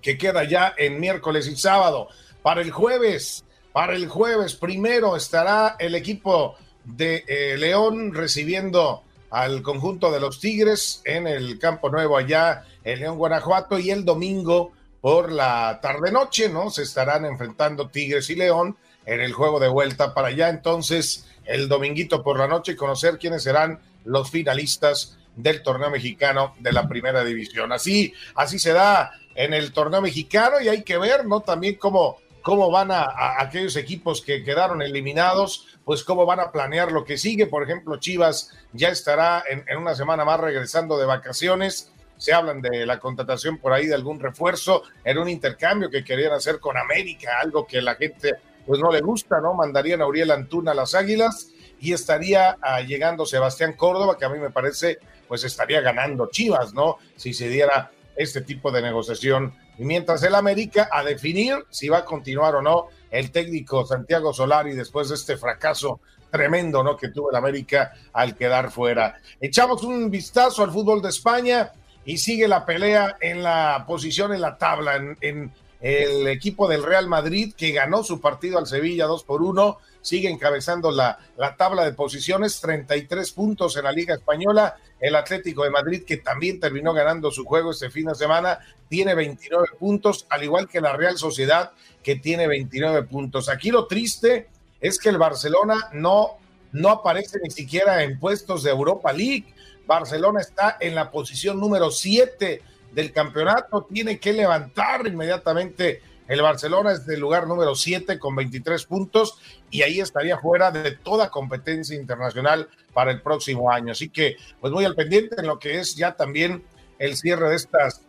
que queda ya en miércoles y sábado. Para el jueves, para el jueves primero estará el equipo de eh, León recibiendo al conjunto de los Tigres en el Campo Nuevo allá en León, Guanajuato, y el domingo por la tarde-noche, ¿no? Se estarán enfrentando Tigres y León en el juego de vuelta para allá. Entonces, el dominguito por la noche, conocer quiénes serán los finalistas del torneo mexicano de la primera división. Así, así se da en el torneo mexicano y hay que ver, ¿no? También cómo, cómo van a aquellos equipos que quedaron eliminados pues cómo van a planear lo que sigue. Por ejemplo, Chivas ya estará en, una semana más regresando de vacaciones. Se hablan de la contratación por ahí de algún refuerzo en un intercambio que querían hacer con América, algo que la gente pues no le gusta, ¿no? Mandarían a Uriel Antuna a las Águilas y estaría ah, llegando Sebastián Córdoba, que a mí me parece pues estaría ganando Chivas, ¿no? Si se diera este tipo de negociación. Y mientras el América a definir si va a continuar o no el técnico Santiago Solari después de este fracaso tremendo ¿no? que tuvo el América al quedar fuera. Echamos un vistazo al fútbol de España y sigue la pelea en la posición en la tabla, en, el equipo del Real Madrid que ganó su partido al Sevilla 2 por 1, sigue encabezando la, la tabla de posiciones, 33 puntos en la Liga Española. El Atlético de Madrid, que también terminó ganando su juego este fin de semana, tiene 29 puntos, al igual que la Real Sociedad, que tiene 29 puntos. Aquí lo triste es que el Barcelona no no aparece ni siquiera en puestos de Europa League. Barcelona está en la posición número 7 del campeonato, tiene que levantar inmediatamente el Barcelona es del lugar número 7 con 23 puntos y ahí estaría fuera de toda competencia internacional para el próximo año. Así que, pues muy al pendiente en lo que es ya también el cierre de estas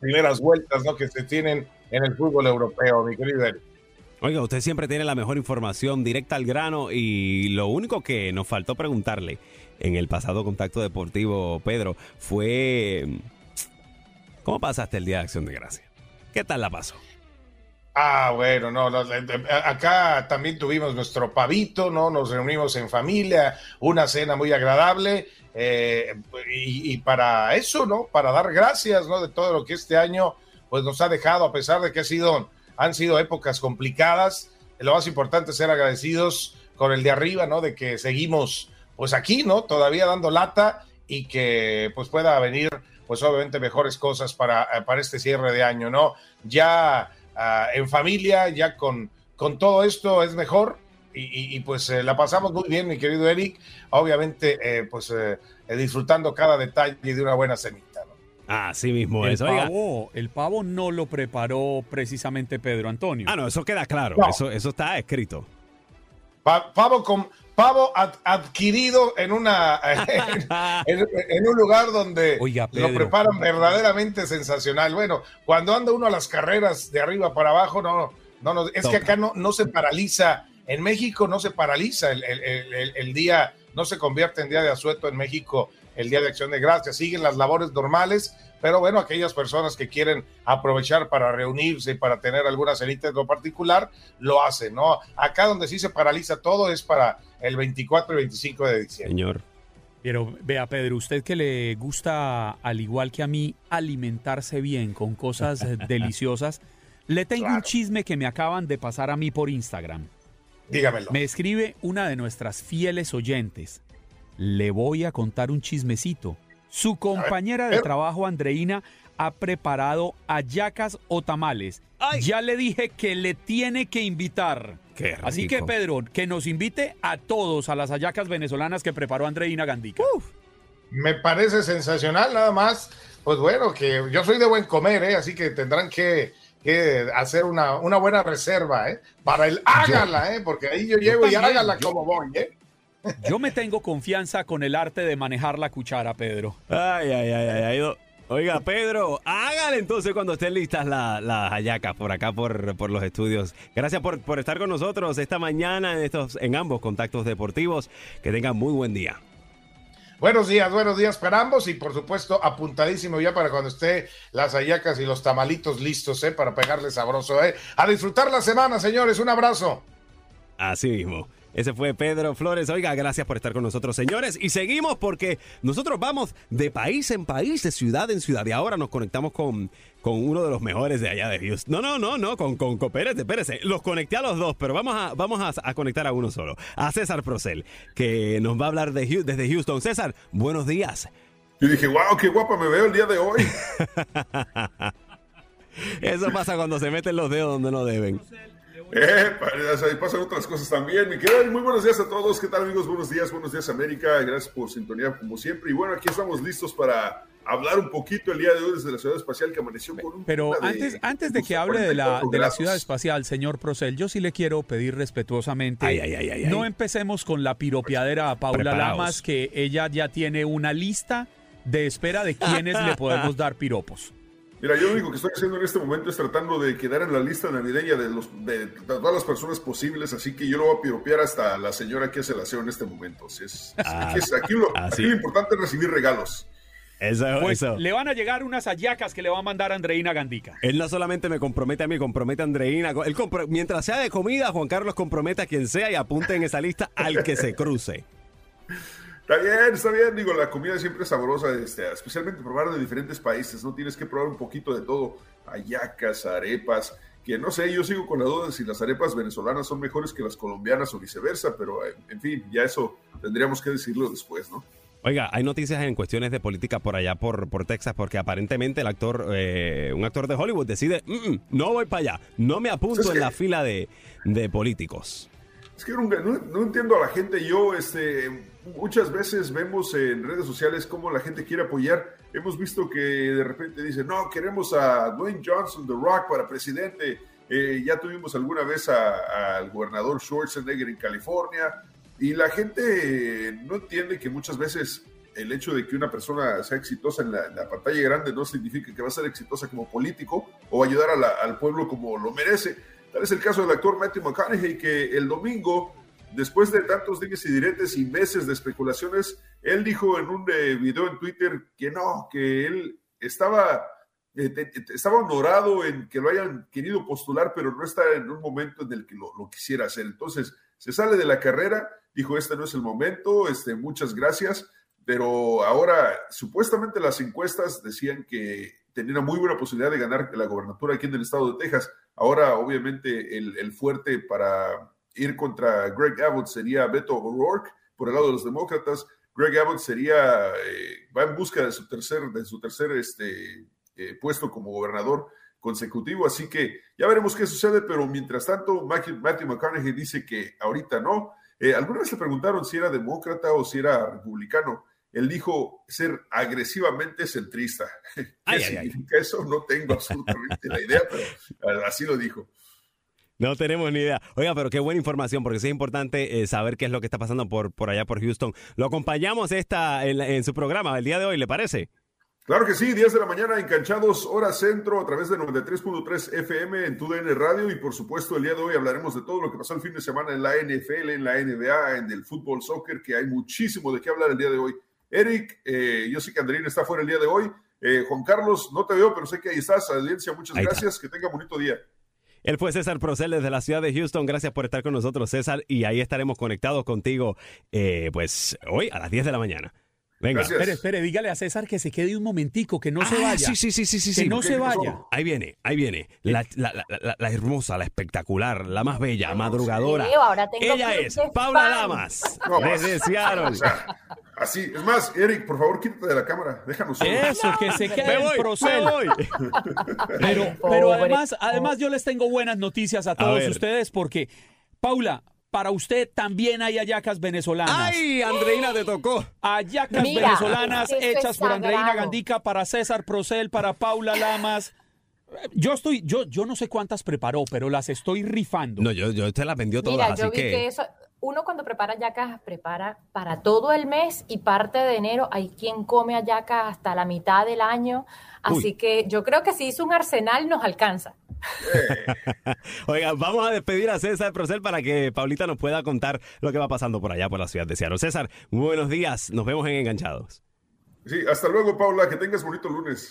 primeras vueltas ¿no? que se tienen en el fútbol europeo, mi querido. Oiga, usted siempre tiene la mejor información directa al grano y lo único que nos faltó preguntarle en el pasado contacto deportivo, Pedro, fue ¿cómo pasaste el Día de Acción de Gracia? ¿Qué tal la pasó? Ah, bueno, no, acá también tuvimos nuestro pavito, ¿no? Nos reunimos en familia, una cena muy agradable eh, y, para eso, ¿no? Para dar gracias, ¿no? De todo lo que este año pues nos ha dejado, a pesar de que ha sido, han sido épocas complicadas, lo más importante es ser agradecidos con el de arriba, ¿no? De que seguimos pues aquí, ¿no? Todavía dando lata y que pues pueda venir pues obviamente mejores cosas para, para este cierre de año, ¿no? Ya Ah, en familia, ya con, con todo esto es mejor. Y, pues eh, la pasamos muy bien, mi querido Eric. Obviamente, eh, pues eh, disfrutando cada detalle de una buena cenita. Así mismo el es. Pavo, el pavo no lo preparó precisamente Pedro Antonio. Ah, no, eso queda claro. Eso, eso está escrito. pavo con, pavo adquirido en una en, un lugar donde lo preparan verdaderamente sensacional. Bueno, cuando anda uno a las carreras de arriba para abajo, no, no, no es que acá no, no se paraliza. En México no se paraliza el, el, el, día, no se convierte en día de asueto en México el día de acción de gracias. Siguen las labores normales, pero bueno, aquellas personas que quieren aprovechar para reunirse y para tener alguna cenita en lo particular, lo hacen, ¿no? Acá donde sí se paraliza todo es para el 24 y 25 de diciembre. Señor. Pero vea, Pedro, usted que le gusta, al igual que a mí, alimentarse bien con cosas deliciosas, le tengo un chisme que me acaban de pasar a mí por Instagram. Dígamelo. Me escribe una de nuestras fieles oyentes. Le voy a contar un chismecito. Su compañera de trabajo, Andreina, ha preparado ayacas o tamales. Ya le dije que le tiene que invitar. Así que, Pedro, que nos invite a todos a las ayacas venezolanas que preparó Andreina Gandica. Me parece sensacional, nada más. Pues bueno, que yo soy de buen comer, ¿eh? así que tendrán que, hacer una, buena reserva, ¿eh? Para el hágala, ¿eh? Porque ahí yo llego y hágala como voy, ¿eh? Yo me tengo confianza con el arte de manejar la cuchara, Pedro. Ay, ay, ay, ay. Oiga, Pedro, hágale entonces cuando estén listas las la hallacas por acá, por, por los estudios. Gracias por, por, estar con nosotros esta mañana en, estos, en ambos contactos deportivos. Que tengan muy buen día. Buenos días, buenos días para ambos y por supuesto apuntadísimo ya para cuando esté las hallacas y los tamalitos listos, ¿eh? Para pegarle sabroso, ¿eh? A disfrutar la semana, señores. Un abrazo. Así mismo. Ese fue Pedro Flores. Oiga, gracias por estar con nosotros, señores. Y seguimos porque nosotros vamos de país en país, de ciudad en ciudad. Y ahora nos conectamos con, con uno de los mejores de allá de Houston. No, no, no, no, con, con, con espérese, Los conecté a los dos, pero vamos a, vamos a, conectar a uno solo. A César Procel, que nos va a hablar de, desde Houston. César, buenos días. Yo dije, wow, qué guapa me veo el día de hoy. Eso pasa cuando se meten los dedos donde no deben. Eh, ahí pasan otras cosas también. Mi querido, muy buenos días a todos. ¿Qué tal, amigos? Buenos días, buenos días, América. Gracias por sintonía, como siempre. Y bueno, aquí estamos listos para hablar un poquito el día de hoy desde la ciudad espacial que amaneció con un. Pero antes, antes de que hable de la, de la ciudad espacial, señor Procel, yo sí le quiero pedir respetuosamente. no empecemos con la piropiadera a Paula Lamas, que ella ya tiene una lista de espera de quienes le podemos dar piropos. Mira, yo lo único que estoy haciendo en este momento es tratando de quedar en la lista navideña de, los, de, todas las personas posibles, así que yo lo voy a piropear hasta la señora que hace el aseo en este momento. es, ah, aquí, lo, importante es recibir regalos. Pues, le van a llegar unas ayacas que le va a mandar Andreina Gandica. Él no solamente me compromete a mí, compromete a Andreina. Él mientras sea de comida, Juan Carlos compromete a quien sea y apunte en esa lista al que se cruce. Está bien, está bien. Digo, la comida siempre es sabrosa, este, especialmente probar de diferentes países, ¿no? Tienes que probar un poquito de todo. Ayacas, arepas, que no sé, yo sigo con la duda de si las arepas venezolanas son mejores que las colombianas o viceversa, pero eh, en fin, ya eso tendríamos que decirlo después, ¿no? Oiga, hay noticias en cuestiones de política por allá, por, por Texas, porque aparentemente el actor, eh, un actor de Hollywood decide, mm, mm, no voy para allá, no me apunto en la fila de, de políticos. Es que no, no entiendo a la gente. Yo, este, muchas veces vemos en redes sociales cómo la gente quiere apoyar. Hemos visto que de repente dicen, no, queremos a Dwayne Johnson, The Rock, para presidente. Eh, ya tuvimos alguna vez al gobernador Schwarzenegger en California. Y la gente no entiende que muchas veces el hecho de que una persona sea exitosa en la, pantalla grande no significa que va a ser exitosa como político o ayudar al pueblo como lo merece. Tal es el caso del actor Matthew McConaughey, que el domingo después de tantos dimes y diretes y meses de especulaciones, él dijo en un eh, video en Twitter que no, que él estaba, eh, estaba honorado en que lo hayan querido postular, pero no está en un momento en el que lo, quisiera hacer. Entonces, se sale de la carrera, dijo, este no es el momento, este, muchas gracias, pero ahora supuestamente las encuestas decían que tenía muy buena posibilidad de ganar la gobernatura aquí en el estado de Texas. Ahora, obviamente, el fuerte para ir contra Greg Abbott sería Beto O'Rourke por el lado de los demócratas. Greg Abbott sería, eh, va en busca de su tercer, de su tercer este, eh, puesto como gobernador consecutivo, así que ya veremos qué sucede, pero mientras tanto, Matthew, McConaughey dice que ahorita no. Eh, alguna vez le preguntaron si era demócrata o si era republicano. Él dijo ser agresivamente centrista. ¿Qué significa eso? No tengo absolutamente la idea, pero así lo dijo. No tenemos ni idea. Oiga, pero qué buena información, porque sí es importante eh, saber qué es lo que está pasando por, por allá por Houston. Lo acompañamos esta en, su programa el día de hoy, ¿le parece? Claro que sí, 10 de la mañana enganchados, hora centro, a través de 93.3 FM en TUDN Radio y por supuesto el día de hoy hablaremos de todo lo que pasó el fin de semana en la NFL, en la NBA, en el fútbol, soccer, que hay muchísimo de qué hablar el día de hoy. Eric, eh, yo sé que Andrina está fuera el día de hoy. Eh, Juan Carlos, no te veo, pero sé que ahí estás. Audiencia, muchas gracias. Que tenga bonito día. Él fue César Procel desde la ciudad de Houston. Gracias por estar con nosotros, César. Y ahí estaremos conectados contigo, eh, pues, hoy a las 10 de la mañana. Venga. Espere, espere, dígale a César que se quede un momentico, que no se ah, vaya. Sí, sí, sí, sí, sí. Que no se vaya. Ahí viene, ahí viene. La, hermosa, la espectacular, la más bella, madrugadora. Ella es Paula Lamas, desde Seattle. así, es más, Eric, por favor, quítate de la cámara, déjanos Eso, que se quede en Procel. pero, pero además, además yo les tengo buenas noticias a todos ustedes porque, Paula, para usted también hay ayacas venezolanas. ¡Ay, Andreina te tocó! Ayacas venezolanas hechas por Andreina Gandica para César Procel, para Paula Lamas. Yo estoy, yo, yo no sé cuántas preparó, pero las estoy rifando. No, yo, yo te las vendió todas, Mira, yo vi que... eso, uno cuando prepara ayacas prepara para todo el mes y parte de enero. Hay quien come ayacas hasta la mitad del año. Así que yo creo que si hizo un arsenal nos alcanza. Oiga, vamos a despedir a César Procel para que Paulita nos pueda contar lo que va pasando por allá, por la ciudad de Seattle. César, muy buenos días. Nos vemos en Enganchados. Sí, hasta luego, Paula. Que tengas bonito lunes.